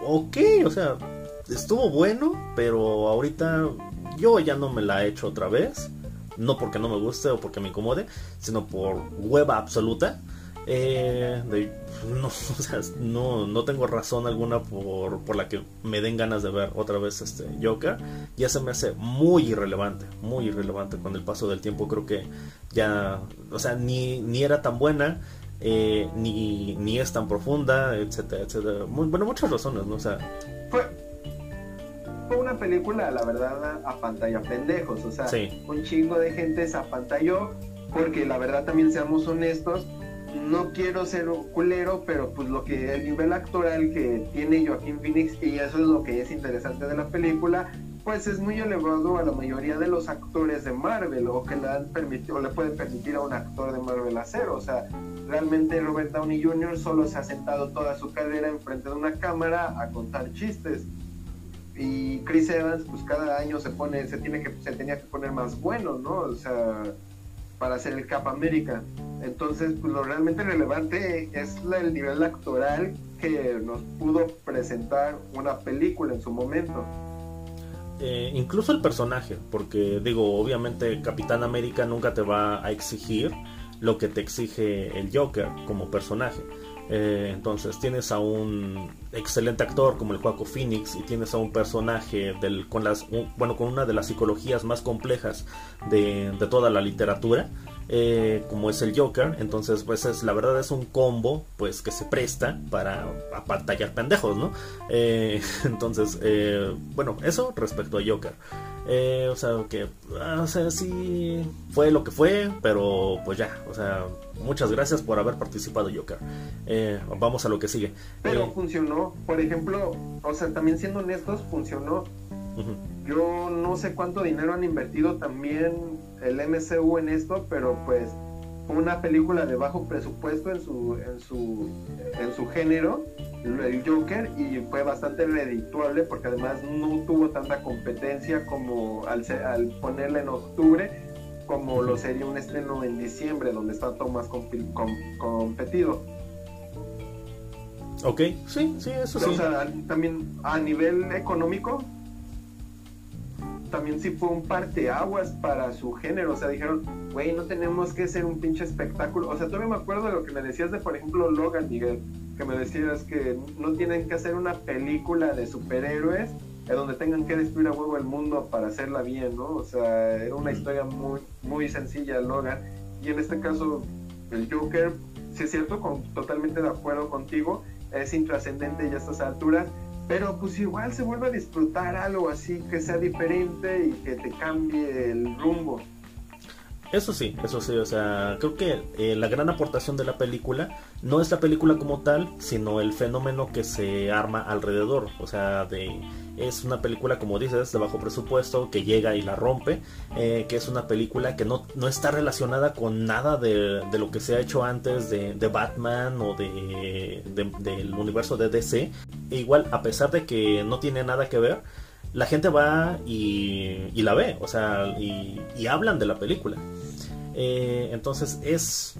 Ok, o sea, estuvo bueno, pero ahorita yo ya no me la he hecho otra vez. No porque no me guste o porque me incomode, sino por hueva absoluta. Eh, no, o sea, no, no, tengo razón alguna por, por, la que me den ganas de ver otra vez este Joker. Ya se me hace muy irrelevante, muy irrelevante con el paso del tiempo. Creo que ya, o sea, ni, ni era tan buena, eh, ni, ni es tan profunda, etcétera, etcétera. bueno, muchas razones, ¿no? O sea, fue, fue una película, la verdad, a pantalla pendejos, o sea, un chingo de gente se apantalló, porque la verdad también seamos honestos, no quiero ser culero, pero pues lo que el nivel actoral que tiene Joaquín Phoenix, y eso es lo que es interesante de la película, pues es muy elevado a la mayoría de los actores de Marvel o que le han permitido le pueden permitir a un actor de Marvel hacer, o sea, realmente Robert Downey Jr. solo se ha sentado toda su carrera enfrente de una cámara a contar chistes. Y Chris Evans pues cada año se pone se tiene que se tenía que poner más bueno, ¿no? O sea, para hacer el Cap América. Entonces, pues lo realmente relevante es el nivel actoral que nos pudo presentar una película en su momento. Eh, incluso el personaje, porque digo, obviamente Capitán América nunca te va a exigir lo que te exige el Joker como personaje. Eh, entonces tienes a un excelente actor como el Joaquin Phoenix y tienes a un personaje del, con las bueno con una de las psicologías más complejas de, de toda la literatura eh, como es el Joker. Entonces, pues es, la verdad es un combo pues que se presta para apantallar pendejos, ¿no? Eh, entonces, eh, bueno, eso respecto a Joker. O sea, que, ah, o sea, sí fue lo que fue, pero pues ya, o sea, muchas gracias por haber participado, Joker. vamos a lo que sigue. Pero funcionó, por ejemplo, o sea, también siendo honestos, funcionó. Yo no sé cuánto dinero han invertido también el MCU en esto, pero pues una película de bajo presupuesto en su en su en su género, el Joker y fue bastante redituable porque además no tuvo tanta competencia como al, al ponerla en octubre como lo sería un estreno en diciembre donde está todo más competido. Ok, sí, sí, eso sí. O sea, también a nivel económico también sí fue un parteaguas para su género. O sea, dijeron, güey, no tenemos que ser un pinche espectáculo. O sea, todavía me acuerdo de lo que me decías de, por ejemplo, Logan, Miguel, que me decías que no tienen que hacer una película de superhéroes en donde tengan que destruir a huevo el mundo para hacerla bien, ¿no? O sea, era una historia muy, muy sencilla, Logan, y en este caso el Joker, si es cierto, con, totalmente de acuerdo contigo, es intrascendente ya a estas alturas, pero pues igual se vuelve a disfrutar algo así que sea diferente y que te cambie el rumbo. Eso sí, eso sí, o sea, creo que eh, la gran aportación de la película no es la película como tal, sino el fenómeno que se arma alrededor, o sea, de es una película, como dices, de bajo presupuesto, que llega y la rompe, eh, que es una película que no, no está relacionada con nada de, de, lo que se ha hecho antes de, de Batman o de, del universo de DC. E igual, a pesar de que no tiene nada que ver, la gente va y, y la ve, o sea, y, y hablan de la película. Eh, entonces es,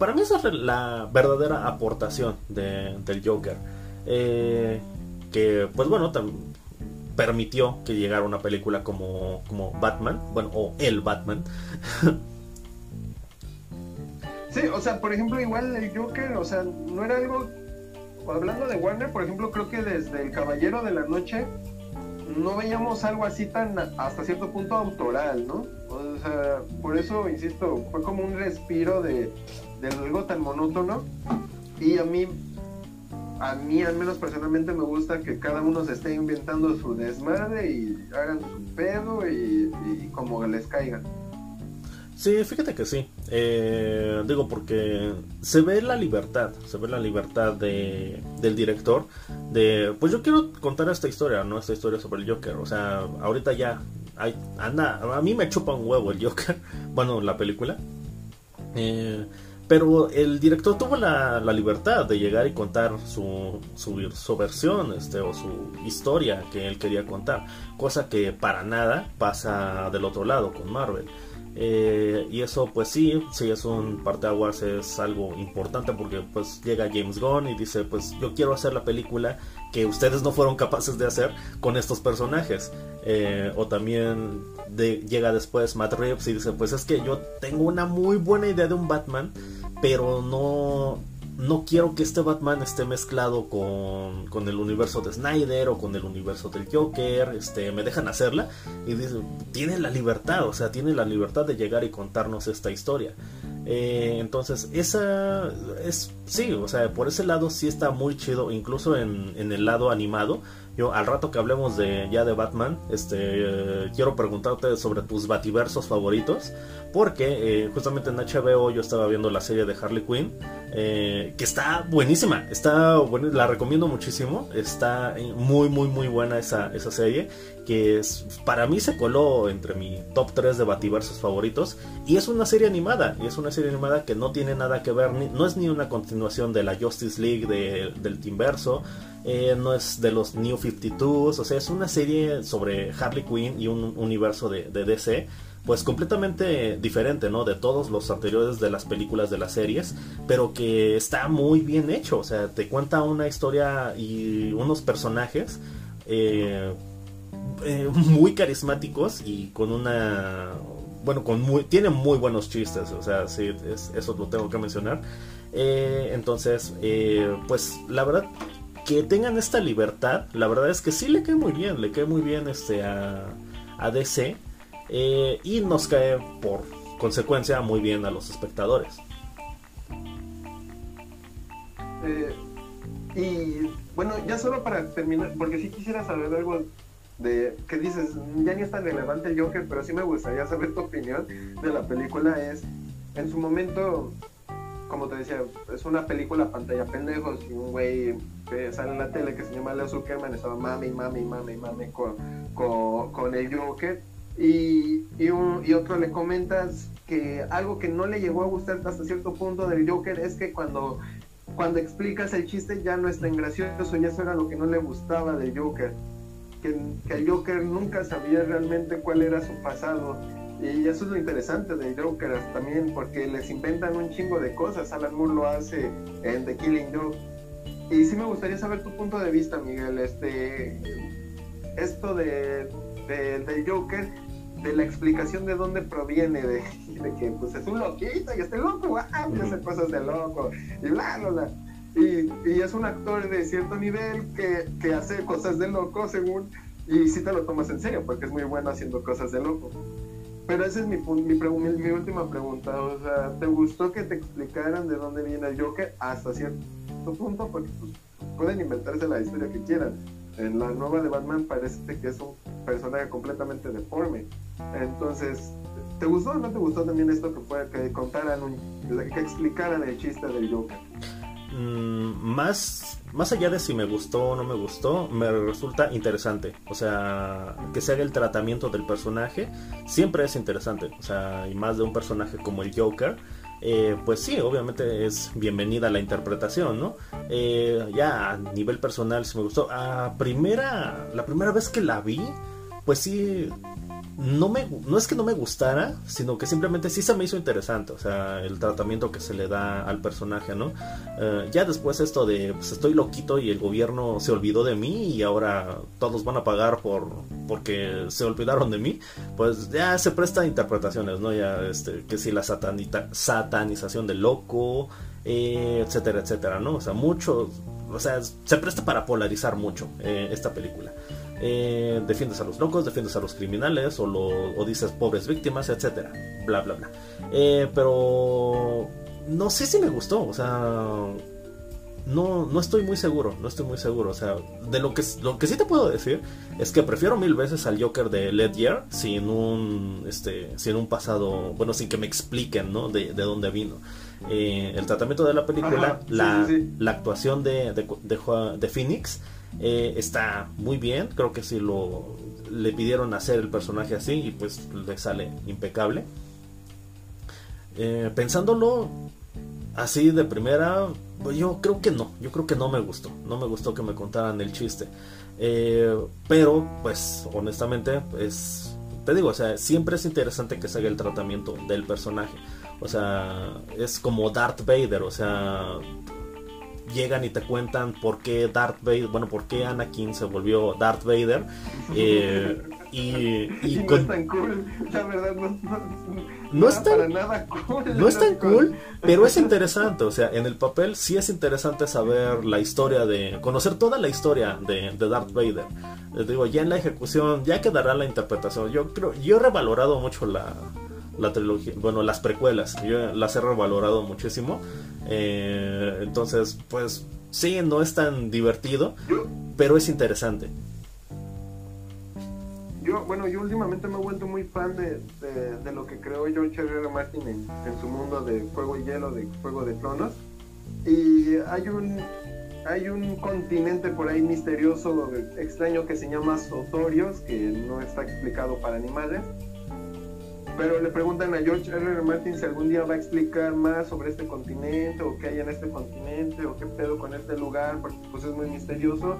para mí esa es la verdadera aportación de, del Joker. Eh, que pues bueno, permitió que llegara una película como, como Batman, bueno, o el Batman. sí, o sea, por ejemplo, igual el Joker, o sea, no era algo, hablando de Warner, por ejemplo, creo que desde El Caballero de la Noche no veíamos algo así tan hasta cierto punto autoral, ¿no? O sea, por eso, insisto, fue como un respiro de, de algo tan monótono y a mí a mí al menos personalmente me gusta que cada uno se esté inventando su desmadre y hagan su pedo y, como les caigan. Sí, fíjate que sí. Eh, digo porque se ve la libertad, se ve la libertad de, del director de, pues yo quiero contar esta historia, no esta historia sobre el Joker. O sea, ahorita ya hay, anda, a mí me chupa un huevo el Joker, bueno, la película. Eh, pero el director tuvo la, libertad de llegar y contar su, su, versión este, o su historia que él quería contar, cosa que para nada pasa del otro lado con Marvel. Eh, y eso pues sí, sí es un parteaguas, es algo importante porque pues llega James Gunn y dice pues yo quiero hacer la película que ustedes no fueron capaces de hacer con estos personajes. Eh, o también llega después Matt Reeves y dice pues es que yo tengo una muy buena idea de un Batman, pero no no quiero que este Batman esté mezclado con, con, el universo de Snyder o con el universo del Joker, este, me dejan hacerla y dice, tiene la libertad, o sea, tiene la libertad de llegar y contarnos esta historia. Eh, entonces, esa es, sí, o sea, por ese lado sí está muy chido, incluso en, en el lado animado. Yo, al rato que hablemos de ya de Batman, este, eh, quiero preguntarte sobre tus bativersos favoritos, porque eh, justamente en HBO yo estaba viendo la serie de Harley Quinn, eh, que está buenísima, está bueno, la recomiendo muchísimo, está muy muy muy buena esa, esa serie, que es, para mí se coló entre mi top 3 de bativersos favoritos, y es una serie animada, y es una serie animada que no tiene nada que ver, no es ni una continuación de la Justice League de, del Teamverso, eh, no es de los New 52, o sea, es una serie sobre Harley Quinn y un universo de, DC, pues completamente diferente, ¿no? De todos los anteriores de las películas de las series, pero que está muy bien hecho, o sea, te cuenta una historia y unos personajes eh, eh, muy carismáticos y con una bueno, con muy, tiene muy buenos chistes, o sea, sí, eso lo tengo que mencionar. entonces, pues la verdad, que tengan esta libertad, la verdad es que sí le cae muy bien, le cae muy bien este a, a DC eh, y nos cae por consecuencia muy bien a los espectadores. Eh, y bueno, ya solo para terminar, porque si quisiera saber algo de que dices, ya ni es tan relevante el Joker, pero sí me gustaría saber tu opinión de la película. Es, en su momento, como te decía, es una película pantalla pendejos y un güey sale en la tele que se llama Leo Zuckerman estaba mami, mami, mami, mami con, con, el Joker y, y, y, otro le comentas que algo que no le llegó a gustar hasta cierto punto del Joker es que cuando, cuando explicas el chiste ya no es tan gracioso y eso era lo que no le gustaba del Joker que, que el Joker nunca sabía realmente cuál era su pasado y eso es lo interesante de Joker también, porque les inventan un chingo de cosas. Alan Moore lo hace en The Killing Joke. Y sí me gustaría saber tu punto de vista, Miguel. Este, esto de, de, Joker, de la explicación de dónde proviene, de, que pues es un loquito y este loco, ah, y hace cosas de loco, y bla, bla, bla. Y, es un actor de cierto nivel que, que hace cosas de loco según Y sí te lo tomas en serio, porque es muy bueno haciendo cosas de loco. Pero esa es mi, mi, mi, última pregunta. O sea, ¿te gustó que te explicaran de dónde viene el Joker hasta cierto punto? Porque pues, pueden inventarse la historia que quieran. En la nueva de Batman parece que es un personaje completamente deforme. Entonces, ¿te gustó o no te gustó también esto que, fue, que contaran, que explicaran el chiste del Joker? Mm, más, más allá de si me gustó o no me gustó, me resulta interesante. O sea, que se haga el tratamiento del personaje siempre es interesante. O sea, y más de un personaje como el Joker. Eh, pues sí, obviamente es bienvenida la interpretación, ¿no? Eh, ya a nivel personal sí me gustó. A primera, la primera vez que la vi, pues sí, no me no es que no me gustara, sino que simplemente sí se me hizo interesante, o sea, el tratamiento que se le da al personaje, ¿no? Eh, ya después esto de pues estoy loquito y el gobierno se olvidó de mí y ahora todos van a pagar por porque se olvidaron de mí, pues ya se presta a interpretaciones, ¿no? Ya este que si la satanita, satanización del loco, eh, etcétera, etcétera, ¿no? O sea, mucho, o sea, se presta para polarizar mucho eh, esta película. Eh, defiendes a los locos, defiendes a los criminales o, lo, dices pobres víctimas, etcétera, bla bla bla. Eh, pero no sé si me gustó, o sea, no, no estoy muy seguro, no estoy muy seguro, o sea, de lo que, lo que sí te puedo decir es que prefiero mil veces al Joker de Ledger sin un, este, sin un pasado, bueno, sin que me expliquen, ¿no? De, de dónde vino. Eh, el tratamiento de la película, la, la, actuación de, de, de, de Phoenix eh, está muy bien, creo que si lo le pidieron hacer el personaje así y pues le sale impecable. Eh, pensándolo así de primera, pues yo creo que no, yo creo que no me gustó, no me gustó que me contaran el chiste. Eh, pero pues honestamente es, te digo, o sea, siempre es interesante que se haga el tratamiento del personaje. O sea, es como Darth Vader, o sea, llegan y te cuentan por qué Darth Vader, bueno, por qué Anakin se volvió Darth Vader. Eh, y, no es tan cool, la verdad, no, no, es tan, nada cool. No es tan cool, pero es interesante. O sea, en el papel sí es interesante saber la historia de. conocer toda la historia de, de Darth Vader. Les digo, ya en la ejecución, ya quedará la interpretación. Yo creo, yo he revalorado mucho la, la trilogía, bueno, las precuelas, yo las he revalorado muchísimo. Eh, entonces, pues sí, no es tan divertido, pero es interesante. Yo, bueno, yo últimamente me he vuelto muy fan de, de, lo que creó George R. R. Martin en, su mundo de Fuego y Hielo, de Fuego de Tronos. Y hay un, hay un continente por ahí misterioso, extraño, que se llama Sotorios, que no está explicado para animales pero le preguntan a George R. R. Martin si algún día va a explicar más sobre este continente o qué hay en este continente o qué pedo con este lugar, porque pues es muy misterioso.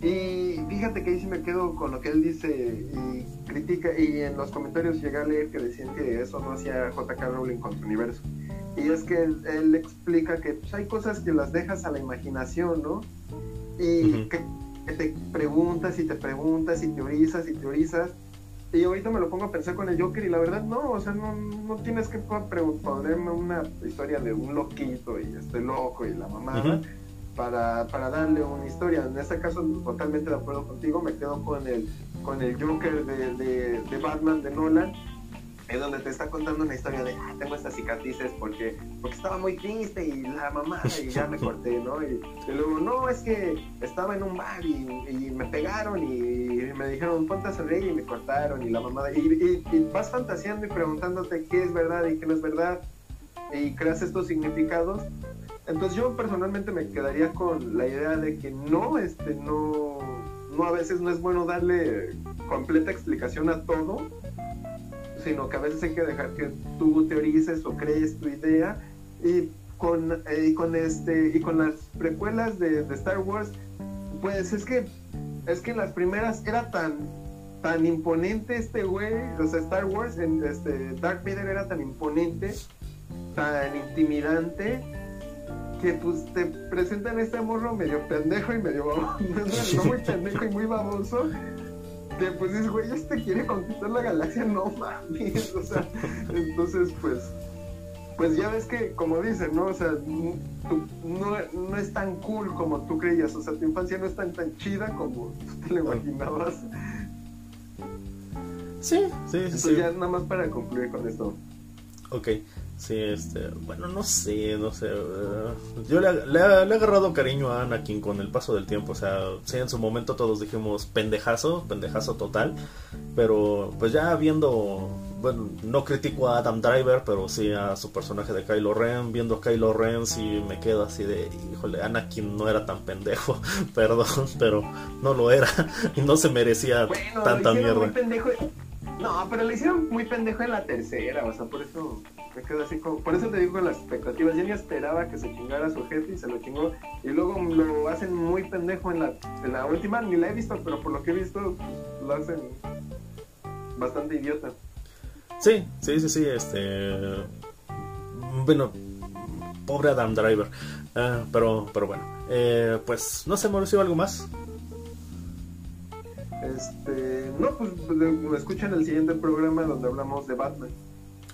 Y fíjate que ahí sí me quedo con lo que él dice y critica, y en los comentarios llegué a leer que decían que eso no hacía J.K. Rowling con su universo. Y es que él, explica que pues, hay cosas que las dejas a la imaginación, ¿no? Y que, que te preguntas y te preguntas y teorizas y teorizas y ahorita me lo pongo a pensar con el Joker y la verdad no, o sea, no, no tienes que ponerme una historia de un loquito y estoy loco y la mamá para, para darle una historia. En este caso, totalmente de acuerdo contigo, me quedo con el, con el Joker de, de, de Batman de Nolan es donde te está contando una historia de, ah, tengo estas cicatrices porque, porque estaba muy triste y la mamá y ya me corté, ¿no? Y, luego, no, es que estaba en un bar y, me pegaron y, me dijeron, ponte a sonreír y me cortaron y la mamá, y, vas fantaseando y preguntándote qué es verdad y qué no es verdad y creas estos significados. Entonces yo personalmente me quedaría con la idea de que no, este, no, no a veces no es bueno darle completa explicación a todo sino que a veces hay que dejar que tú teorices o crees tu idea. Y con, eh, con este y con las precuelas de, Star Wars pues es que es que las primeras era tan tan imponente este güey o sea Star Wars en este Dark Vader era tan imponente tan intimidante que pues te presentan este morro medio pendejo y medio no muy pendejo y muy baboso que pues dices, güey, este quiere conquistar la galaxia, no mames, o sea, entonces pues pues ya ves que, como dicen, ¿no? O sea, no, no, es tan cool como tú creías, o sea, tu infancia no es tan, tan chida como tú te lo imaginabas. Sí, sí, sí. Entonces ya nada más para concluir con esto. Ok. Sí, este, bueno, no sé, no sé. Eh, yo le, le, he agarrado cariño a Anakin con el paso del tiempo. O sea, sí, en su momento todos dijimos pendejazo, pendejazo total. Pero pues ya viendo, bueno, no critico a Adam Driver, pero sí a su personaje de Kylo Ren. Viendo a Kylo Ren, sí me quedo así de, híjole, Anakin no era tan pendejo, perdón, pero no lo era y no se merecía tanta mierda. No, pero le hicieron muy pendejo en la tercera, o sea, por eso me quedo así como, por eso te digo las expectativas, yo ni esperaba que se chingara su jefe y se lo chingó, y luego lo hacen muy pendejo en la, en la última, ni la he visto, pero por lo que he visto, lo hacen bastante idiota. Sí, sí, sí, sí, este... Bueno, pobre Adam Driver, ah, pero, pero bueno, eh, pues no sé, Mauricio, ¿algo más? Este, no, pues me escuchan el siguiente programa donde hablamos de Batman.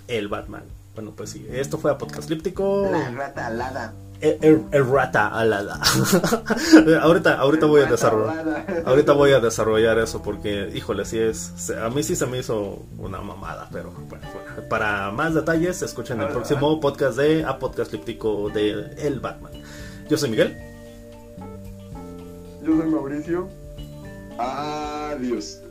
El Batman. Bueno, pues sí, esto fue a Podcast Líptico. La rata alada. El, rata alada. ahorita ahorita voy a desarrollar ahorita voy a desarrollar eso porque híjole sí es a mí sí se me hizo una mamada pero bueno, para más detalles escuchen el próximo podcast de a podcast líptico de el Batman yo soy Miguel yo soy Mauricio adiós